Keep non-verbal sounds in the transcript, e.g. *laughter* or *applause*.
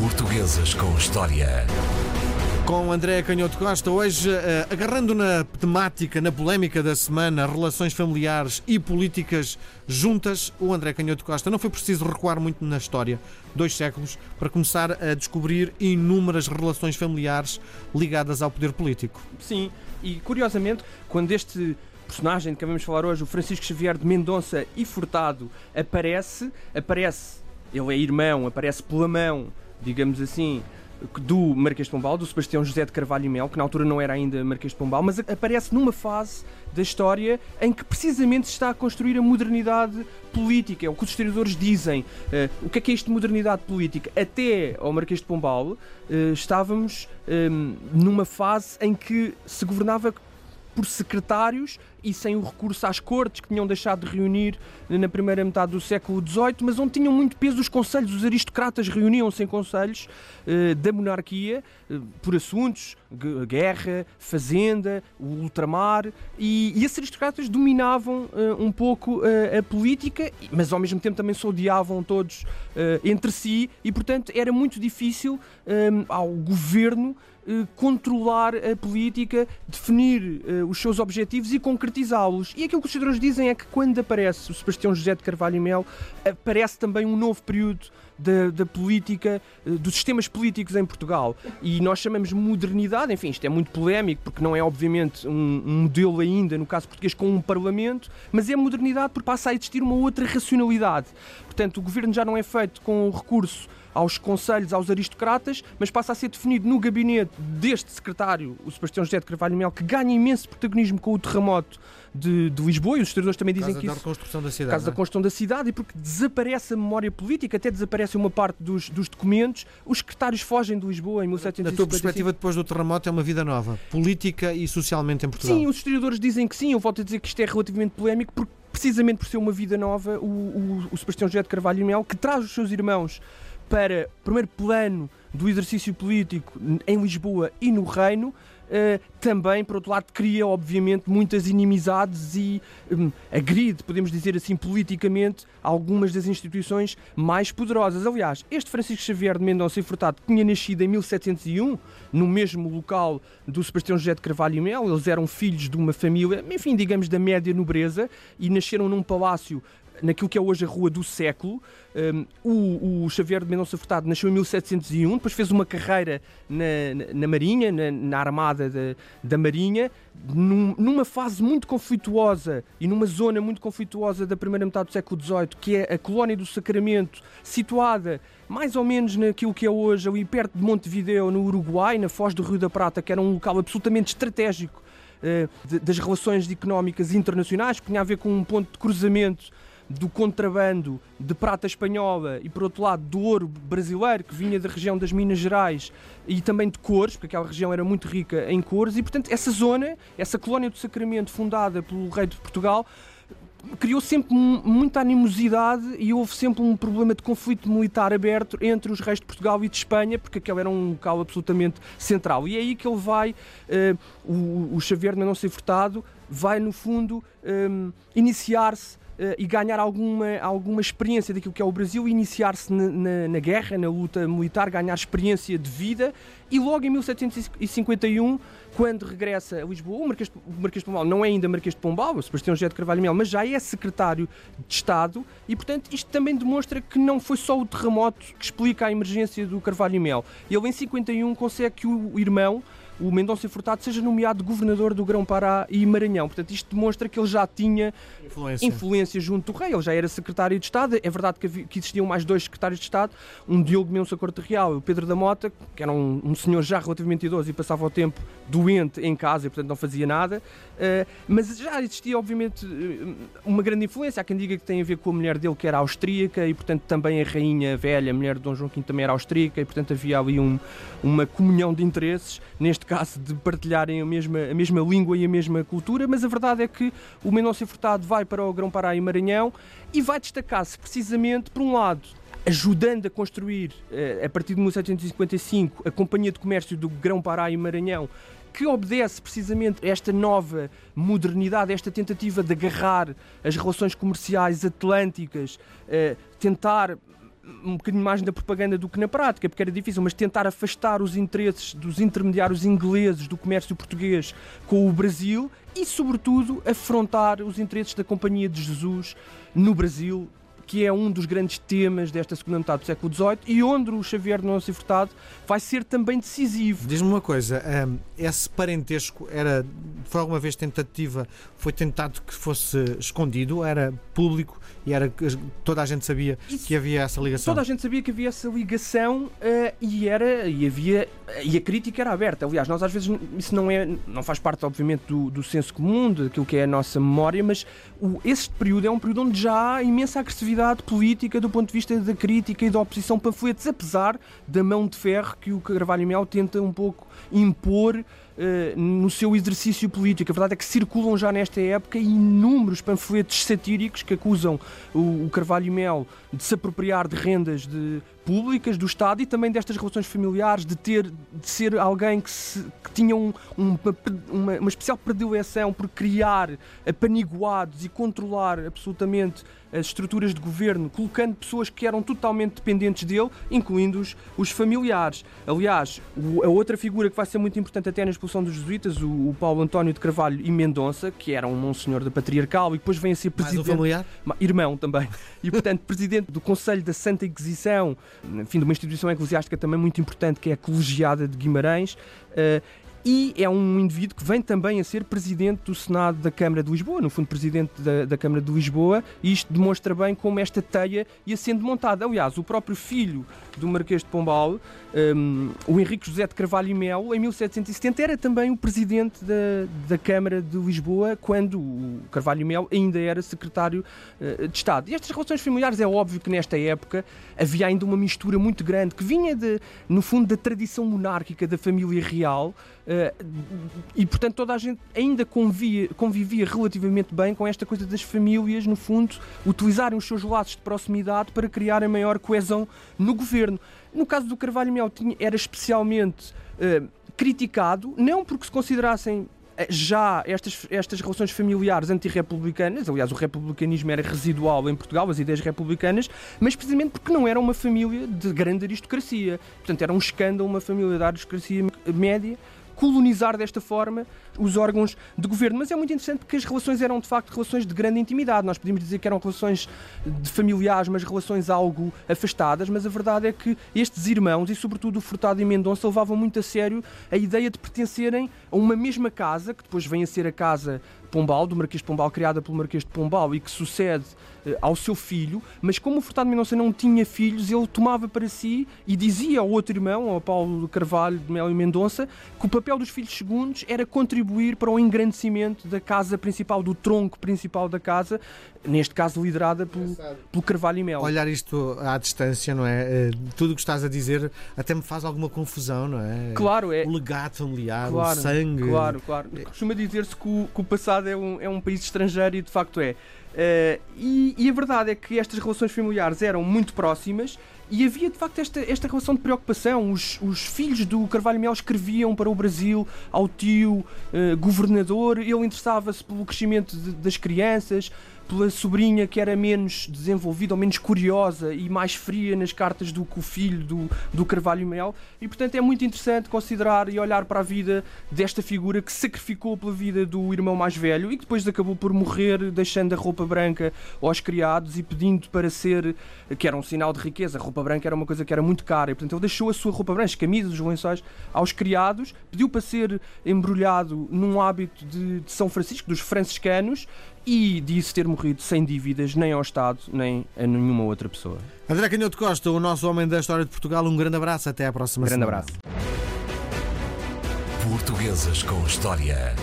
Portuguesas com História. Com André Canhoto Costa, hoje eh, agarrando na temática, na polémica da semana, relações familiares e políticas juntas, o André Canhoto Costa não foi preciso recuar muito na história, dois séculos, para começar a descobrir inúmeras relações familiares ligadas ao poder político. Sim, e curiosamente, quando este personagem de que vamos falar hoje, o Francisco Xavier de Mendonça e Furtado, aparece, aparece, ele é irmão, aparece pela mão, digamos assim, do Marquês de Pombal, do Sebastião José de Carvalho e Mel, que na altura não era ainda Marquês de Pombal, mas aparece numa fase da história em que precisamente se está a construir a modernidade política. É o que os historiadores dizem. Uh, o que é que é isto de modernidade política? Até ao Marquês de Pombal uh, estávamos um, ehm, numa fase em que se governava por secretários e sem o recurso às cortes, que tinham deixado de reunir na primeira metade do século XVIII, mas onde tinham muito peso os conselhos. Os aristocratas reuniam-se em conselhos eh, da monarquia eh, por assuntos, guerra, fazenda, o ultramar, e, e esses aristocratas dominavam eh, um pouco a política, mas ao mesmo tempo também se odiavam todos entre si, e portanto era muito difícil ao governo controlar a política, definir uh, os seus objetivos e concretizá-los. E aquilo que os historiadores dizem é que quando aparece o Sebastião José de Carvalho e Mel, aparece também um novo período da, da, política, uh, dos sistemas políticos em Portugal. E nós chamamos modernidade, enfim, isto é muito polémico, porque não é obviamente um, um modelo ainda, no caso português, com um parlamento, mas é modernidade porque passa a existir uma outra racionalidade. Portanto, o governo já não é feito com o recurso aos conselhos, aos aristocratas, mas passa a ser definido no gabinete deste secretário, o Sebastião José de Carvalho Mel, que ganha imenso protagonismo com o terremoto de, de Lisboa, e os historiadores também dizem que da isso... construção da cidade. Caso da é? construção da cidade, e porque desaparece a memória política, até desaparece uma parte dos, dos documentos, os secretários fogem de Lisboa em 1755. Na tua perspectiva, depois do terremoto, é uma vida nova, política e socialmente em Portugal? Sim, os historiadores dizem que sim, eu volto a dizer que isto é relativamente polémico, porque precisamente por ser uma vida nova, o, o, o Sebastião José de Carvalho Mel, que traz os seus irmãos para primeiro plano do exercício político em Lisboa e no Reino, Uh, também, por outro lado, cria, obviamente, muitas inimizades e um, agride, podemos dizer assim, politicamente, algumas das instituições mais poderosas. Aliás, este Francisco Xavier de Mendonça e Furtado tinha nascido em 1701, no mesmo local do Sebastião José de Carvalho e Mel. Eles eram filhos de uma família, enfim, digamos, da média nobreza e nasceram num palácio naquilo que é hoje a Rua do Século. Um, o, Xavier de Mendonça Furtado nasceu em 1701, depois fez uma carreira na, na, na Marinha, na, na Armada da, da Marinha, num, numa fase muito conflituosa e numa zona muito conflituosa da primeira metade do século XVIII, que é a Colónia do Sacramento, situada mais ou menos naquilo que é hoje, ali perto de Montevideo, no Uruguai, na Foz do Rio da Prata, que era um local absolutamente estratégico de, das relações económicas internacionais, que tinha a ver com um ponto de cruzamento do contrabando de prata espanhola e, por outro lado, do ouro brasileiro que vinha da região das Minas Gerais e também de cores, porque aquela região era muito rica em cores, e, portanto, essa zona, essa colónia do Sacramento fundada pelo rei de Portugal, criou sempre muita animosidade e houve sempre um problema de conflito militar aberto entre os reis de Portugal e de Espanha, porque aquele era um local absolutamente central. E é aí que ele vai, uh, o, o Xavier não ser furtado, vai no fundo um, eh, iniciar-se e ganhar alguma, alguma experiência daquilo que é o Brasil, iniciar-se na, na, na, guerra, na luta militar, ganhar experiência de vida e logo em 1751, quando regressa a Lisboa, o Marquês, o Marquês de Pombal não é ainda Marquês de Pombal, o Sebastião José de Carvalho Mel, mas já é secretário de Estado e, portanto, isto também demonstra que não foi só o terremoto que explica a emergência do Carvalho Mel. Ele em 51 consegue que o irmão o Mendonça Furtado seja nomeado governador do Grão-Pará e Maranhão. Portanto, isto demonstra que ele já tinha influência. influência junto do rei, ele já era secretário de Estado. É verdade que, que existiam mais dois secretários de Estado, um Diogo Mendonça Corte Real e o Pedro da Mota, que era um, um, senhor já relativamente idoso e passava o tempo doente em casa e, portanto, não fazia nada. Uh, mas já existia, obviamente, eh, uma grande influência. Há quem diga que tem a ver com a mulher dele, que era austríaca, e, portanto, também a rainha velha, a mulher de Dom João V, também era austríaca, e, portanto, havia ali um, uma comunhão de interesses. Neste caso de partilharem a mesma, a mesma língua e a mesma cultura, mas a verdade é que o Mendonça Furtado vai para o Grão-Pará e Maranhão e vai destacar-se precisamente, por um lado, ajudando a construir, eh, a partir de 1755, a Companhia de Comércio do Grão-Pará e Maranhão, que obedece precisamente a esta nova modernidade, esta tentativa de agarrar as relações comerciais atlânticas, eh, tentar um bocadinho mais na propaganda do que na prática, porque era difícil, mas tentar afastar os interesses dos intermediários ingleses do comércio português com o Brasil e, sobretudo, afrontar os interesses da Companhia de Jesus no Brasil, que é um dos grandes temas desta segunda metade do século XVIII e onde o Xavier de Nosso Furtado vai ser também decisivo. Diz-me uma coisa, um, esse parentesco era, foi alguma vez tentativa, foi tentado que fosse escondido, era público e era toda a gente sabia Isso, que havia essa ligação? Toda a gente sabia que havia essa ligação uh, e era, e havia, e a crítica era aberta. Aliás, nós às vezes, isso não é, não faz parte obviamente do, do senso comum, daquilo que é a nossa memória, mas o, este período é um período onde já há imensa agressividade política do ponto de vista da crítica e da oposição panfletos, apesar da mão de ferro que o Carvalho Mel tenta um pouco impor uh, no seu exercício político. A verdade é que circulam já nesta época inúmeros panfletos satíricos que acusam o, o Carvalho Mel de se apropriar de rendas de, públicas do Estado e também destas relações familiares, de ter de ser alguém que, se, que tinha um, uma, uma, uma, especial predileção por criar apaniguados e controlar absolutamente as estruturas de governo, colocando pessoas que eram totalmente dependentes dele, incluindo os, os familiares. Aliás, o, a outra figura que vai ser muito importante até na expulsão dos jesuítas, o, o Paulo António de Carvalho e Mendonça, que era um senhor da patriarcal e depois vem a ser presidente. Mais um familiar? Irmão também. E portanto, *laughs* presidente do Conselho da Santa Inquisição, enfim, de uma instituição eclesiástica também muito importante, que é a Colegiada de Guimarães. E é um indivíduo que vem também a ser presidente do Senado da Câmara de Lisboa, no fundo, presidente da, da Câmara de Lisboa, e isto demonstra bem como esta teia ia sendo montada. Aliás, o próprio filho do Marquês de Pombal, um, o Henrique José de Carvalho e Melo, em 1770, era também o presidente da, da Câmara de Lisboa, quando o Carvalho e Melo ainda era secretário uh, de Estado. E estas relações familiares, é óbvio que nesta época havia ainda uma mistura muito grande, que vinha, de, no fundo, da tradição monárquica da família real. Uh, e portanto toda a gente ainda convia, convivia relativamente bem com esta coisa das famílias, no fundo, utilizarem os seus laços de proximidade para criarem maior coesão no governo. No caso do Carvalho Mel era especialmente uh, criticado, não porque se considerassem eh, já estas, estas relações familiares antirrepublicanas, aliás, o republicanismo era residual em Portugal, as ideias republicanas, mas precisamente porque não era uma família de grande aristocracia. Portanto, era um escândalo uma família da aristocracia média colonizar desta forma os órgãos de governo. Mas é muito interessante porque as relações eram de facto relações de grande intimidade. Nós podíamos dizer que eram relações de familiares, mas relações algo afastadas. Mas a verdade é que estes irmãos, e sobretudo o Furtado e Mendonça, levavam muito a sério a ideia de pertencerem a uma mesma casa, que depois vem a ser a casa Pombal, do Marquês de Pombal, criada pelo Marquês de Pombal e que sucede eh, ao seu filho, mas como o Furtado Mendonça não tinha filhos, ele tomava para si e dizia ao outro irmão, ao Paulo Carvalho de Melo e Mendonça, que o papel dos filhos segundos era contribuir para o engrandecimento da casa principal, do tronco principal da casa, neste caso liderada pelo, pelo Carvalho e Melo. Olhar isto à distância, não é? Eh, tudo o que estás a dizer até me faz alguma confusão, não é? Claro, é. O legado familiar, claro, o sangue. Claro, claro. Costuma dizer-se que, que o passado é um, é um país estrangeiro e de facto é. Uh, e, e, a verdade é que estas relações familiares eram muito próximas e havia de facto esta, esta relação de preocupação. Os, os filhos do Carvalho Mel escreviam para o Brasil ao tio uh, governador, ele interessava-se pelo crescimento de, das crianças pela sobrinha que era menos desenvolvida ou menos curiosa e mais fria nas cartas do que o filho do, do Carvalho Mel. E portanto é muito interessante considerar e olhar para a vida desta figura que sacrificou pela vida do irmão mais velho e que depois acabou por morrer deixando a roupa branca aos criados e pedindo para ser, que era um sinal de riqueza. A roupa branca era uma coisa que era muito cara e portanto ele deixou a sua roupa branca, as camisas, os lençóis aos criados, pediu para ser embrulhado num hábito de, de São Francisco, dos franciscanos, e disse ter morrido sem dívidas nem ao Estado nem a nenhuma outra pessoa. André Canhoto Costa, o nosso homem da história de Portugal, um grande abraço, até à próxima um grande semana. abraço. Portuguesas com História.